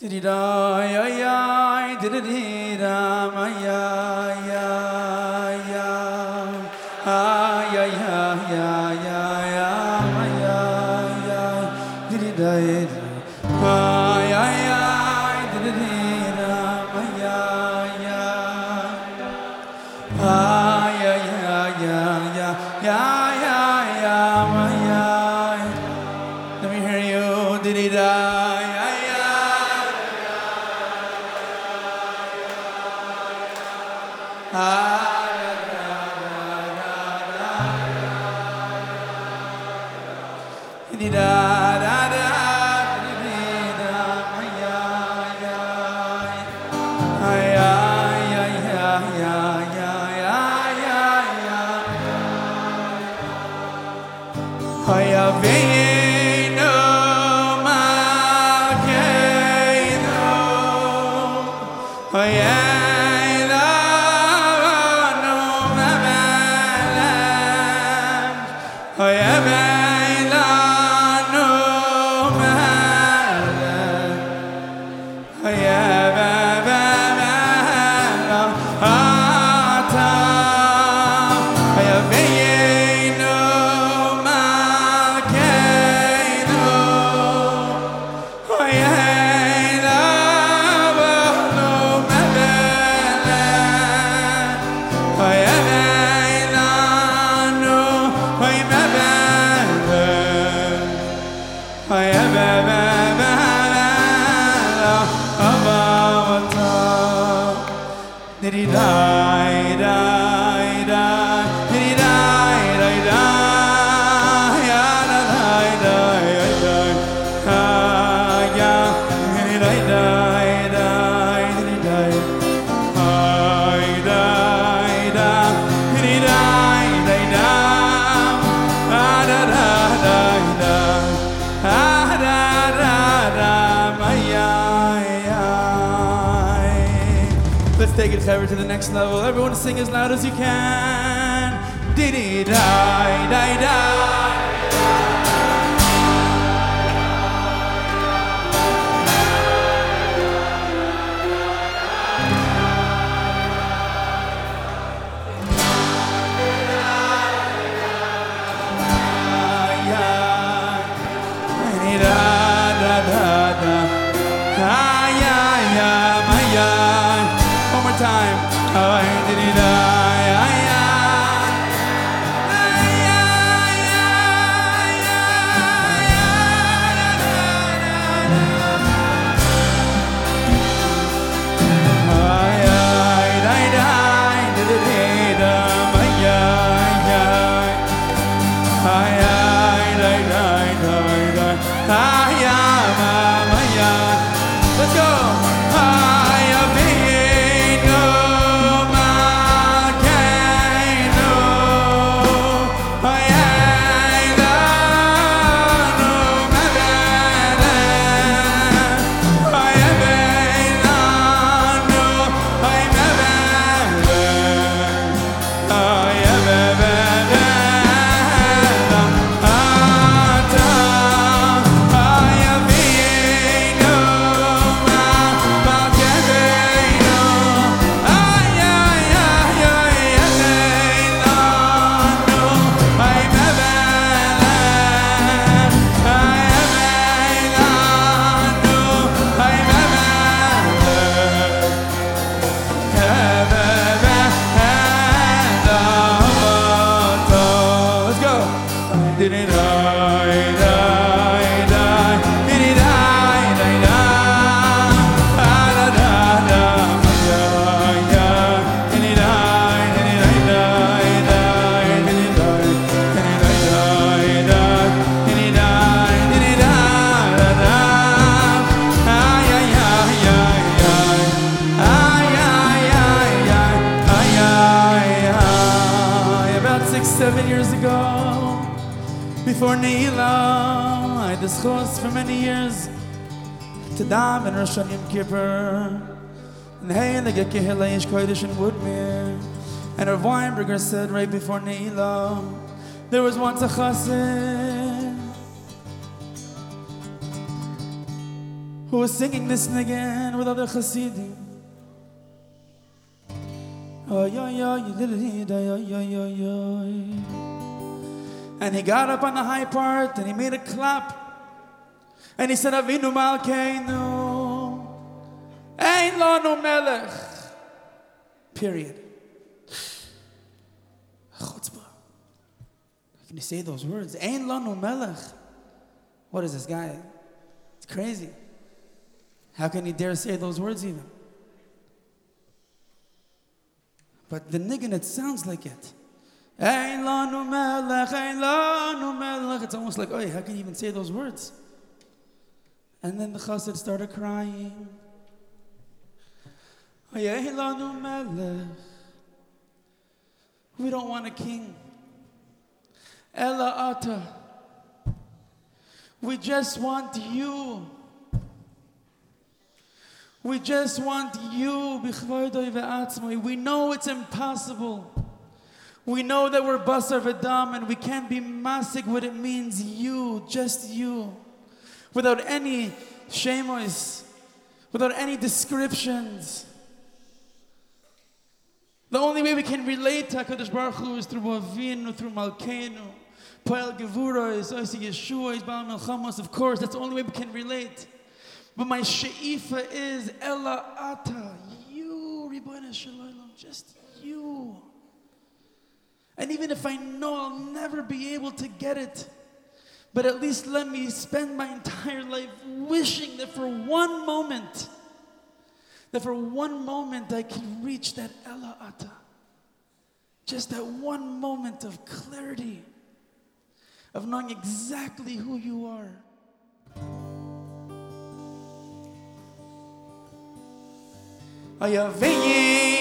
Ya diddy da ma ya ya ya Oh yeah di di To the next level. Everyone sing as loud as you can. Diddy die, die, die. Before Neila, I this for many years to daven Rosh Hashanah Yom Kippur. And hey, the Gekehele Aish Kodesh in Woodmere. And Rav Weinberger said right before Neila, there was once a chassid who was singing this again with other chassidim. Hasidim. Ay, ay, ay, ay, ay, ay, ay, ay. And he got up on the high part and he made a clap. And he said, Avinu Malkeinu, Ein Lanu Melech. Period. Chutzpah. How can you say those words? Ein Lanu Melech. What is this guy? It's crazy. How can he dare say those words even? But the niggin, it sounds like it. Ein Lanu Melech, Ein Lanu Melech. It's almost like, oh, how can you even say those words? And then the chassid started crying. Ein Lanu Melech. We don't want a king. Ella Ata. We just want you. We just want you. We know it's impossible. We know that we're basar v'dam and we can't be masik what it means you, just you. Without any shemos, without any descriptions. The only way we can relate to HaKadosh Baruch Hu is through Avinu, through Malkeinu. Poel Gevura is Oisi Yeshua, is Baal Milchamos, of course, that's the only way we can relate. But my she'ifa is Ella Ata, you, Ribono Shel Olam, just you. Even if I know I'll never be able to get it, but at least let me spend my entire life wishing that for one moment, that for one moment I can reach that Ella Ata. Just that one moment of clarity, of knowing exactly who you are. Aya venye